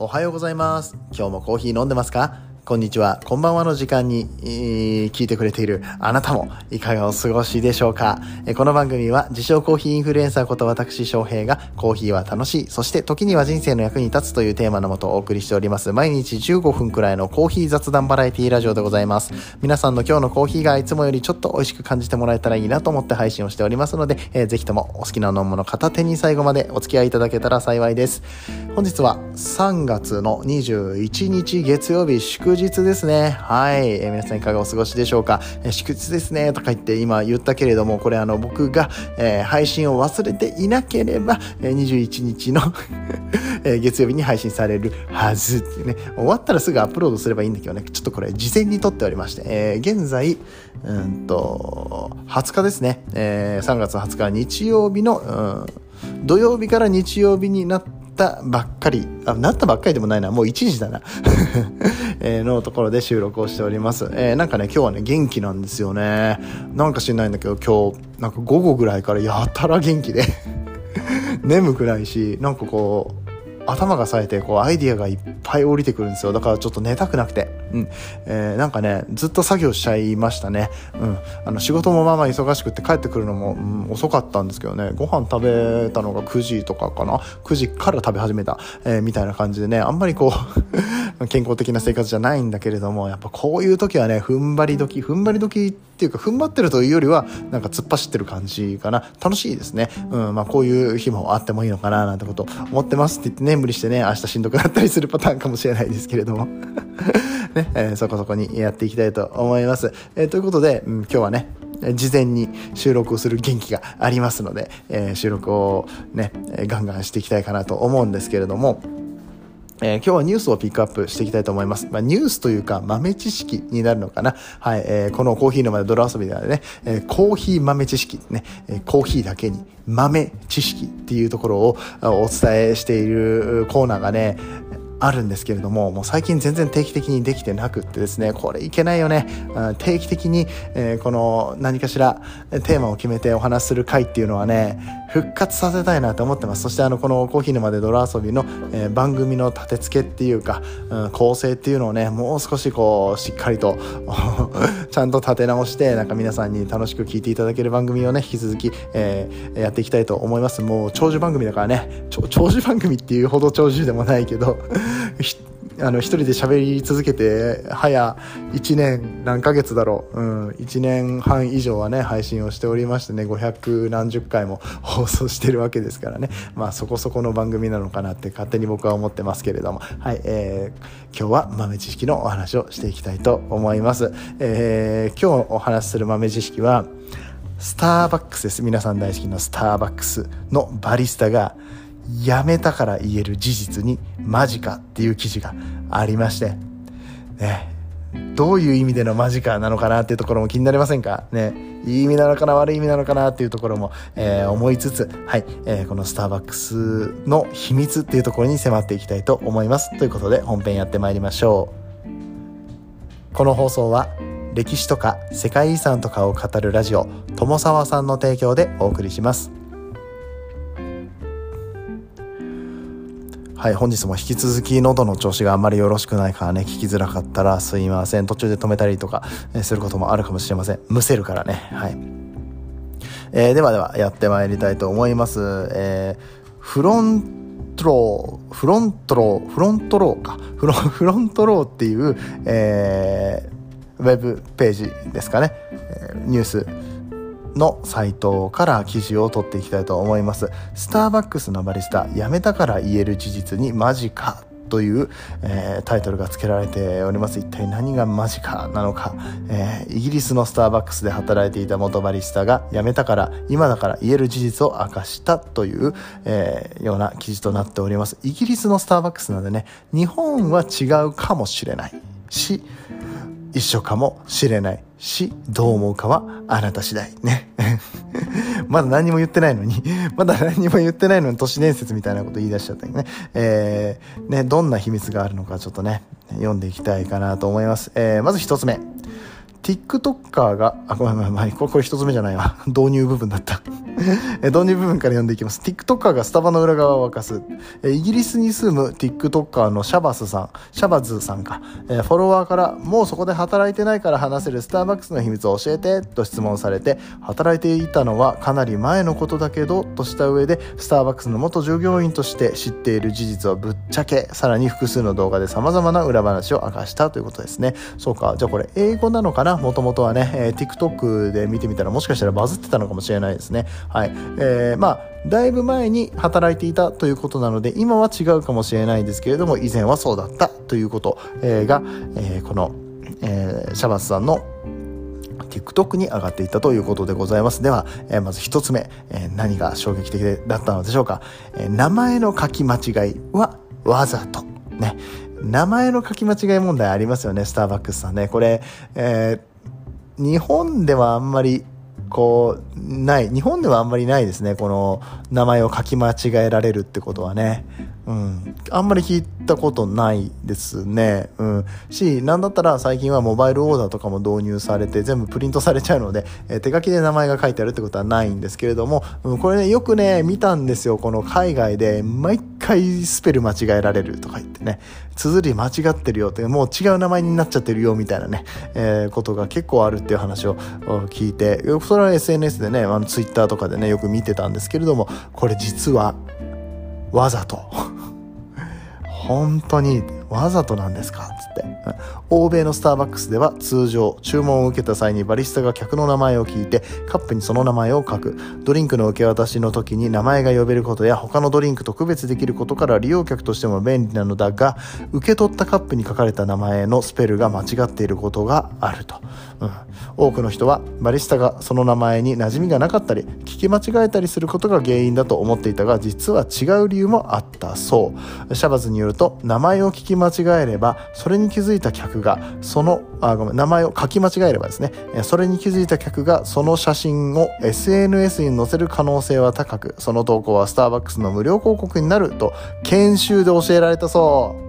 おはようございます。今日もコーヒー飲んでますか？こんにちは。こんばんはの時間に、えー聞いてくれているあなたもいかがお過ごしでしょうか？えーこの番組は自称コーヒーインフルエンサーこと私翔平がコーヒーは楽しい、そして時には人生の役に立つというテーマのもとお送りしております。毎日15分くらいのコーヒー雑談バラエティラジオでございます。皆さんの今日のコーヒーがいつもよりちょっと美味しく感じてもらえたらいいなと思って配信をしておりますので、えーぜひともお好きな飲み物片手に最後までお付き合いいただけたら幸いです。本日は3月の21日月曜日祝日日ですね。はい。えー皆さんいかがお過ごしでしょうか？えー祝日ですね。とか言って今言ったけれども、これあの僕が、えー配信を忘れていなければ、えー21日の え月曜日に配信されるはずってね。終わったらすぐアップロードすればいいんだけどね。ちょっとこれ事前に撮っておりまして、え現在、うんと、20日ですね。え3月20日日曜日の、うん土曜日から日曜日になってたばっかり、あ、なったばっかりでもないな、もう1時だな、えのところで収録をしております。えーなんかね、今日はね、元気なんですよね。なんか知んないんだけど、今日、なんか午後ぐらいからやたら元気で、眠くないし、なんかこう、頭が冴えて、こう、アイディアがいっぱい降りてくるんですよ。だからちょっと寝たくなくて。うん。えーなんかね、ずっと作業しちゃいましたね。うん。あの、仕事もまあまあ忙しくって帰ってくるのも、うん、遅かったんですけどね、ご飯食べたのが9時とかかな？9時から食べ始めた、えーみたいな感じでね、あんまりこう、健康的な生活じゃないんだけれども、やっぱこういう時はね、踏ん張り時、踏ん張り時っていうか、踏ん張ってるというよりは、なんか突っ走ってる感じかな。楽しいですね。うん、まあこういう日もあってもいいのかな、なんてこと思ってますって言ってね、無理してね、明日しんどくなったりするパターンかもしれないですけれども。ね、えーそこそこにやっていきたいと思います。えーということで、うん今日はね、事前に収録をする元気がありますので、えー収録をね、ガンガンしていきたいかなと思うんですけれども、えー今日はニュースをピックアップしていきたいと思います。まあ、ニュースというか豆知識になるのかな。はい、えーこのコーヒーのまで泥遊びではね、えーコーヒー豆知識ね、えーコーヒーだけに豆知識っていうところをお伝えしているコーナーがね、あるんですけれども、もう最近全然定期的にできてなくってですね、これいけないよね。あ定期的に、えーこの何かしらテーマを決めてお話する回っていうのはね、復活させたいなと思ってます。そしてあの、このコーヒーのまで泥遊びの、えー番組の立て付けっていうか、うん構成っていうのをね、もう少しこう、しっかりと、ちゃんと立て直して、なんか皆さんに楽しく聞いていただける番組をね、引き続き、えーやっていきたいと思います。もう長寿番組だからね、長寿番組っていうほど長寿でもないけど、あの、一人で喋り続けて、早1年何ヶ月だろう。うん、1年半以上はね、配信をしておりましてね、500何十回も 放送してるわけですからね。まあ、そこそこの番組なのかなって勝手に僕は思ってますけれども。はい、えー、今日は豆知識のお話をしていきたいと思います。えー、今日お話しする豆知識は、スターバックスです。皆さん大好きなスターバックスのバリスタが、辞めたから言える事実にマジかっていう記事がありまして、ね、どういう意味でのマジかなのかなっていうところも気になりませんか？ね、いい意味なのかな悪い意味なのかなっていうところも、えー思いつつ、はい、えーこのスターバックスの秘密っていうところに迫っていきたいと思います。ということで本編やってまいりましょう。この放送は歴史とか世界遺産とかを語るラジオ友沢さんの提供でお送りします。はい本日も引き続き喉の調子があまりよろしくないからね聞きづらかったらすいません途中で止めたりとかえすることもあるかもしれません。むせるからね。はい、えーではではやってまいりたいと思います。えーフロントローフロントローフロントローか。フロン フロントローっていう、えーウェブページですかね、ニュース。のサイトから記事を取っていきたいと思います。スターバックスのバリスタ、辞めたから言える事実にマジかという、えータイトルが付けられております。一体何がマジかなのか、えーイギリスのスターバックスで働いていた元バリスタが辞めたから、今だから言える事実を明かしたという、えーような記事となっております。イギリスのスターバックスなんでね、日本は違うかもしれないし、一緒かもしれないし、どう思うかはあなた次第ね。まだ何も言ってないのに、まだ何も言ってないのに都市伝説みたいなこと言い出しちゃったよね。えー、ね、どんな秘密があるのかちょっとね、読んでいきたいかなと思います。えー、まず一つ目。TikToker が、あ、ごめんごめん、ごめん、これ一つ目じゃないわ。導入部分だった。え導入部分から読んでいきます。TikToker がスタバの裏側を明かす。えイギリスに住む TikToker のシャバスさん、シャバズさんか、えフォロワーから、もうそこで働いてないから話せるスターバックスの秘密を教えて、と質問されて、働いていたのはかなり前のことだけど、とした上で、スターバックスの元従業員として知っている事実をぶっちゃけ、さらに複数の動画で様々な裏話を明かしたということですね。そうか、じゃあこれ英語なのかな？もともとはね、えー、TikTok で見てみたらもしかしたらバズってたのかもしれないですね。はい。えー、まあ、だいぶ前に働いていたということなので、今は違うかもしれないですけれども、以前はそうだったということ、えー、が、えー、この、えー、シャバスさんの TikTok に上がっていったということでございます。では、えー、まず一つ目、えー、何が衝撃的だったのでしょうか。えー、名前の書き間違いはわざと。ね。名前の書き間違い問題ありますよね、スターバックスさんね。これ、えー、日本ではあんまり、こう、ない。日本ではあんまりないですね。この名前を書き間違えられるってことはね。うん。あんまり聞いたことないですね。うん。し、なんだったら最近はモバイルオーダーとかも導入されて全部プリントされちゃうので、えー、手書きで名前が書いてあるってことはないんですけれども、うん、これね、よくね、見たんですよ。この海外で毎回スペル間違えられるとか言ってね、綴り間違ってるよって、もう違う名前になっちゃってるよみたいなね、えー、ことが結構あるっていう話を聞いて、それは SNS でね、あの Twitter とかでね、よく見てたんですけれども、これ実は、わざと本当にわざとなんですか？つって。欧米のスターバックスでは通常、注文を受けた際にバリスタが客の名前を聞いて、カップにその名前を書く。ドリンクの受け渡しの時に名前が呼べることや他のドリンクと区別できることから利用客としても便利なのだが、受け取ったカップに書かれた名前のスペルが間違っていることがあると。うん、多くの人はバリスタがその名前に馴染みがなかったり、聞き間違えたりすることが原因だと思っていたが、実は違う理由もあったそう。シャバズによると、名前を聞き間違えれば、それに気づいた客が、その、あ、ごめん、名前を書き間違えればですね、それに気づいた客が、その写真を SNS に載せる可能性は高く、その投稿はスターバックスの無料広告になると、研修で教えられたそう。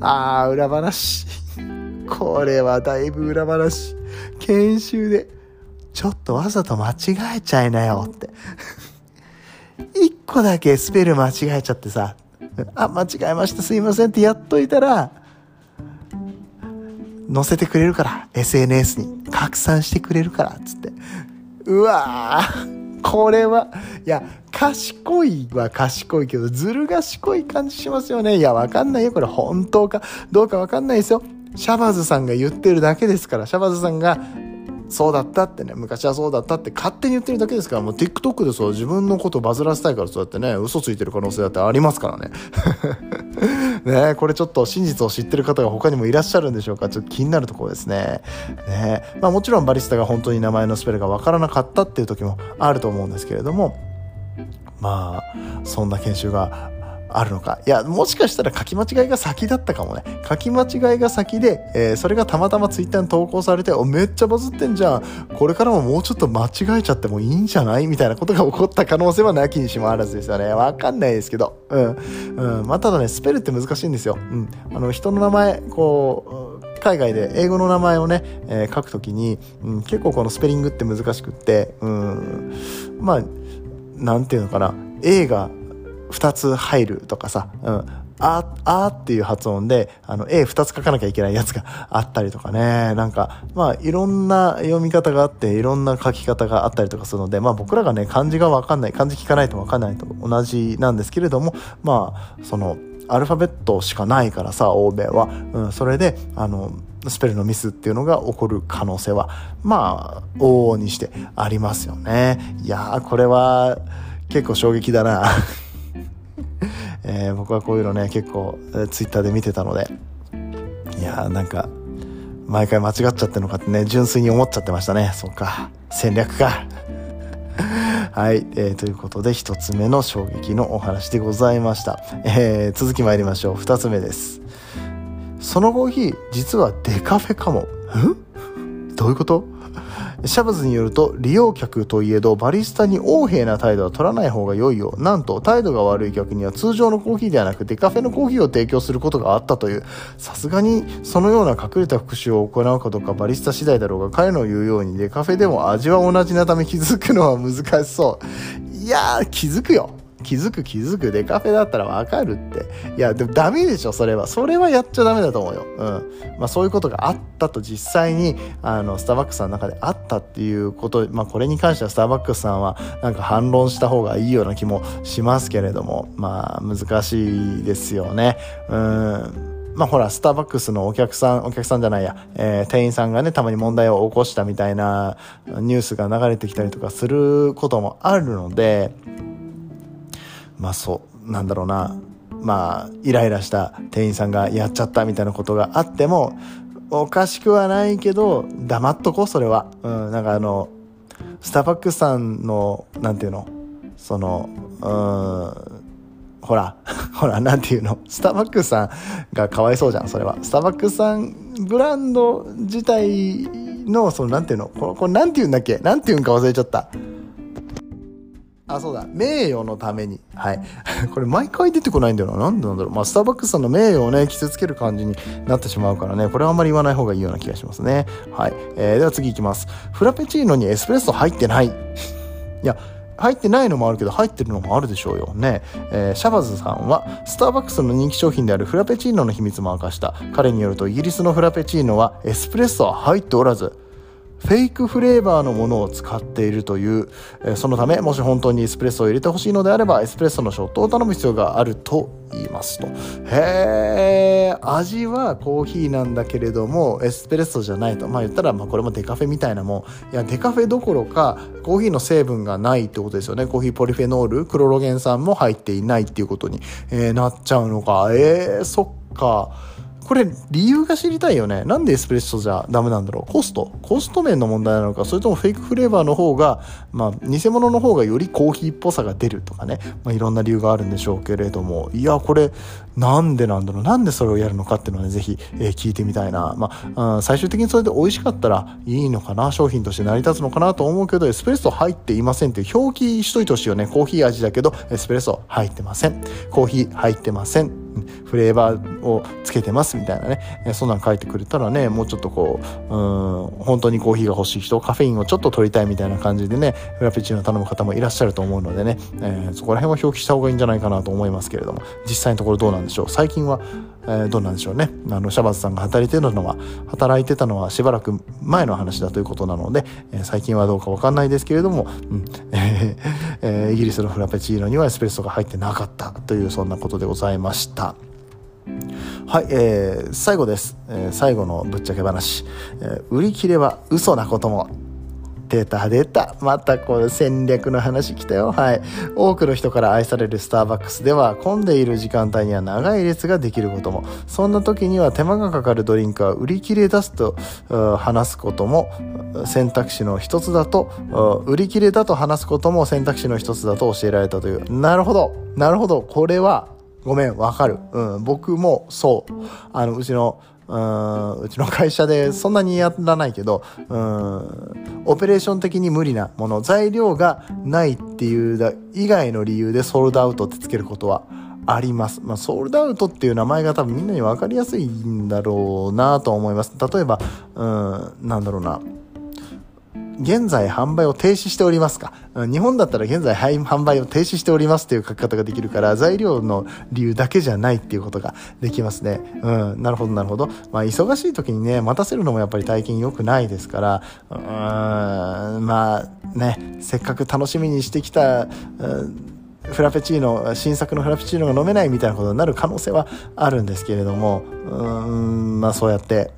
あー、裏話。これはだいぶ裏話。研修で、ちょっとわざと間違えちゃいなよって。一個だけスペル間違えちゃってさ、あ、間違えました、すいませんってやっといたら、載せてくれるから、SNS に拡散してくれるから、つって。うわぁ、これは、いや、賢いは賢いけど、ずる賢い感じしますよね。いや、わかんないよ。これ本当かどうかわかんないですよ。シャバズさんが言ってるだけですから、シャバズさんがそうだったってね、昔はそうだったって勝手に言ってるだけですから、もう TikTok でそう自分のことバズらせたいからそうやってね、嘘ついてる可能性だってありますからね。ねこれちょっと真実を知ってる方が他にもいらっしゃるんでしょうかちょっと気になるところですね。ねまあもちろんバリスタが本当に名前のスペルがわからなかったっていう時もあると思うんですけれども、まあ、そんな研修があるのか。いや、もしかしたら書き間違いが先だったかもね。書き間違いが先で、えー、それがたまたまツイッターに投稿されて、お、めっちゃバズってんじゃん。これからももうちょっと間違えちゃってもいいんじゃない？みたいなことが起こった可能性はなきにしもあらずですよね。わかんないですけど。うん。うん。まあ、ただね、スペルって難しいんですよ。うん。あの、人の名前、こう、海外で英語の名前をね、えー、書くときに、うん、結構このスペリングって難しくって、うん。まあ、なんていうのかな。A が2つ入るとかさ、うん。あ、あっていう発音で、あの、A2 つ書かなきゃいけないやつがあったりとかね。なんか、まあ、いろんな読み方があって、いろんな書き方があったりとかするので、まあ僕らがね、漢字がわかんない、漢字聞かないとわかんないと同じなんですけれども、まあ、その、アルファベットしかないからさ、欧米は。うん、それで、あの、スペルのミスっていうのが起こる可能性は、まあ、往々にしてありますよね。いやー、これは結構衝撃だな。えー、僕はこういうのね結構、えー、ツイッターで見てたのでいやーなんか毎回間違っちゃってるのかってね純粋に思っちゃってましたね。そうか。戦略か。はい、えー、ということで一つ目の衝撃のお話でございました、えー、続き参りましょう。二つ目です。そのコーヒー実はデカフェかも。んどういうこと？シャブズによると利用客といえどバリスタに横柄な態度は取らない方が良いよ。なんと態度が悪い客には通常のコーヒーではなくデカフェのコーヒーを提供することがあったという。さすがにそのような隠れた復讐を行うかどうかバリスタ次第だろうが彼の言うようにデカフェでも味は同じなため気づくのは難しそう。いやー気づくよ。気づく気づくデカフェだったらわかるって。いや、でもダメでしょ、それは。それはやっちゃダメだと思うよ。うん。まあそういうことがあったと実際に、あの、スターバックスさんの中であったっていうこと、まあこれに関してはスターバックスさんはなんか反論した方がいいような気もしますけれども、まあ難しいですよね。うん。まあほら、スターバックスのお客さん、お客さんじゃないや、えー、店員さんがね、たまに問題を起こしたみたいなニュースが流れてきたりとかすることもあるので、まあそうなんだろうな。まあイライラした店員さんがやっちゃったみたいなことがあってもおかしくはないけど黙っとこうそれは、うん、なんかあのスターバックスさんのなんていうの？そのうんほら、ほら、なんていうの、スターバックスさんがかわいそうじゃん、それは。スターバックスさん、ブランド自体の、その、なんていうの、これ、これなんていうんだっけ？なんていうんか忘れちゃった。あ、そうだ。名誉のために。はい。これ毎回出てこないんだよな。なんでなんだろう。まあ、スターバックスさんの名誉をね、傷つける感じになってしまうからね。これはあんまり言わない方がいいような気がしますね。はい。えー、では次行きます。フラペチーノにエスプレッソ入ってない。いや、入ってないのもあるけど入ってるのもあるでしょうよね、えー、シャバズさんはスターバックスの人気商品であるフラペチーノの秘密も明かした彼によるとイギリスのフラペチーノはエスプレッソは入っておらずフェイクフレーバーのものを使っているという、えー、そのためもし本当にエスプレッソを入れてほしいのであればエスプレッソのショットを頼む必要があると言いますと。へえ味はコーヒーなんだけれどもエスプレッソじゃないと。まあ言ったらまあこれもデカフェみたいなもん。いやデカフェどころかコーヒーの成分がないってことですよね。コーヒーポリフェノールクロロゲン酸も入っていないっていうことに、えー、なっちゃうのか。えー、そっか。これ理由が知りたいよね。なんでエスプレッソじゃダメなんだろう？コスト？コスト面の問題なのか、それともフェイクフレーバーの方が、まあ、偽物の方がよりコーヒーっぽさが出るとかね、まあ、いろんな理由があるんでしょうけれども、いや、これ、なんでなんだろう？なんでそれをやるのかっていうのはね、ぜひ、えー、聞いてみたいな。まあ、最終的にそれで美味しかったらいいのかな？商品として成り立つのかなと思うけど、エスプレッソ入っていませんって表記しといてほしいよね。コーヒー味だけど、エスプレッソ入ってません。コーヒー入ってません。フレーバーをつけてますみたいなね、そんなん書いてくれたらね、もうちょっとこう、うん、本当にコーヒーが欲しい人、カフェインをちょっと取りたいみたいな感じでね、フラペチーノ頼む方もいらっしゃると思うのでね、えー、そこら辺は表記した方がいいんじゃないかなと思いますけれども、実際のところどうなんでしょう？最近は、えー、どうなんでしょうね。あの、シャバズさんが働いてたのは、働いてたのはしばらく前の話だということなので、えー、最近はどうかわかんないですけれども、うん、えー、イギリスのフラペチーノにはエスプレッソが入ってなかったという、そんなことでございました。はい、えー、最後です、えー、最後のぶっちゃけ話、えー、売り切れは嘘なことも。出た出た。またこう戦略の話来たよ。はい。多くの人から愛されるスターバックスでは混んでいる時間帯には長い列ができることも。そんな時には手間がかかるドリンクは売り切れ出すと話すことも選択肢の一つだと売り切れだと話すことも選択肢の一つだと教えられたという。なるほど。なるほど。これはごめん、わかる。うん、僕もそう。あの、うちの、うんうちの会社でそんなにやらないけど、うん、オペレーション的に無理なもの、材料がないっていうだ以外の理由でソールドアウトってつけることはあります。まあ、ソールドアウトっていう名前が多分みんなに分かりやすいんだろうなと思います。例えば、うん、なんだろうな。現在販売を停止しておりますか？日本だったら現在販売を停止しておりますっていう書き方ができるから材料の理由だけじゃないっていうことができますね。うん、なるほどなるほど。まあ忙しい時にね、待たせるのもやっぱり体験良くないですから、うーん、まあね、せっかく楽しみにしてきた、うんフラペチーノ新作のフラペチーノが飲めないみたいなことになる可能性はあるんですけれどもうーんまあそうやって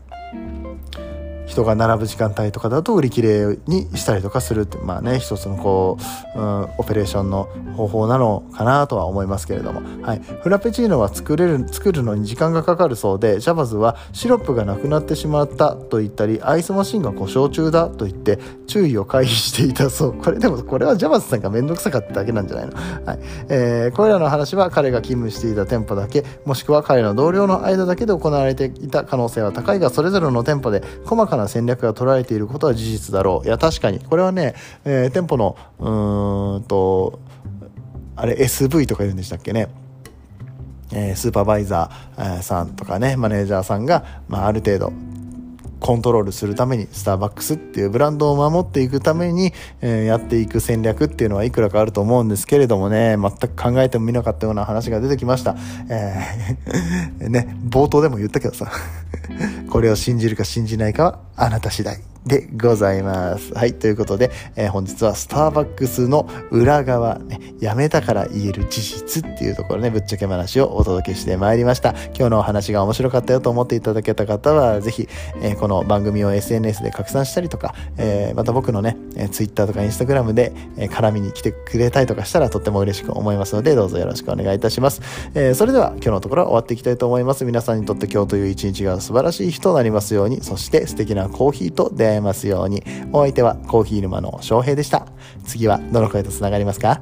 人が並ぶ時間帯とかだと売り切れにしたりとかするってまあね一つのこう、うん、オペレーションの方法なのかなとは思いますけれども、はい、フラペチーノは作れる作るのに時間がかかるそうでジャバズはシロップがなくなってしまったと言ったりアイスマシンが故障中だと言って注意を回避していたそう。これでもこれはジャバズさんが面倒くさかっただけなんじゃないの、はい。えー、これらの話は彼が勤務していた店舗だけもしくは彼の同僚の間だけで行われていた可能性は高いがそれぞれの店舗で細かなな戦略が取られていることは事実だろう。いや、確かに。これはね、えー、店舗の、うーんと、あれ SV とか言うんでしたっけね。えー、スーパーバイザーさんとかね、マネージャーさんが、まあ、ある程度コントロールするために、スターバックスっていうブランドを守っていくために、えー、やっていく戦略っていうのはいくらかあると思うんですけれどもね、全く考えてもみなかったような話が出てきました。えーね、冒頭でも言ったけどさ、これを信じるか信じないかはあなた次第。でございます。はい。ということで、えー、本日はスターバックスの裏側、ね、やめたから言える事実っていうところね、ぶっちゃけ話をお届けしてまいりました。今日のお話が面白かったよと思っていただけた方は、ぜひ、えー、この番組を SNS で拡散したりとか、えー、また僕のね、え Twitter とか Instagram で、え絡みに来てくれたりとかしたらとっても嬉しく思いますので、どうぞよろしくお願いいたします。えそれでは今日のところは終わっていきたいと思います。皆さんにとって今日という一日が素晴らしい日となりますように、そして素敵なコーヒーと出会えますように。お相手はコーヒー沼の翔平でした。次はどの声と繋がりますか？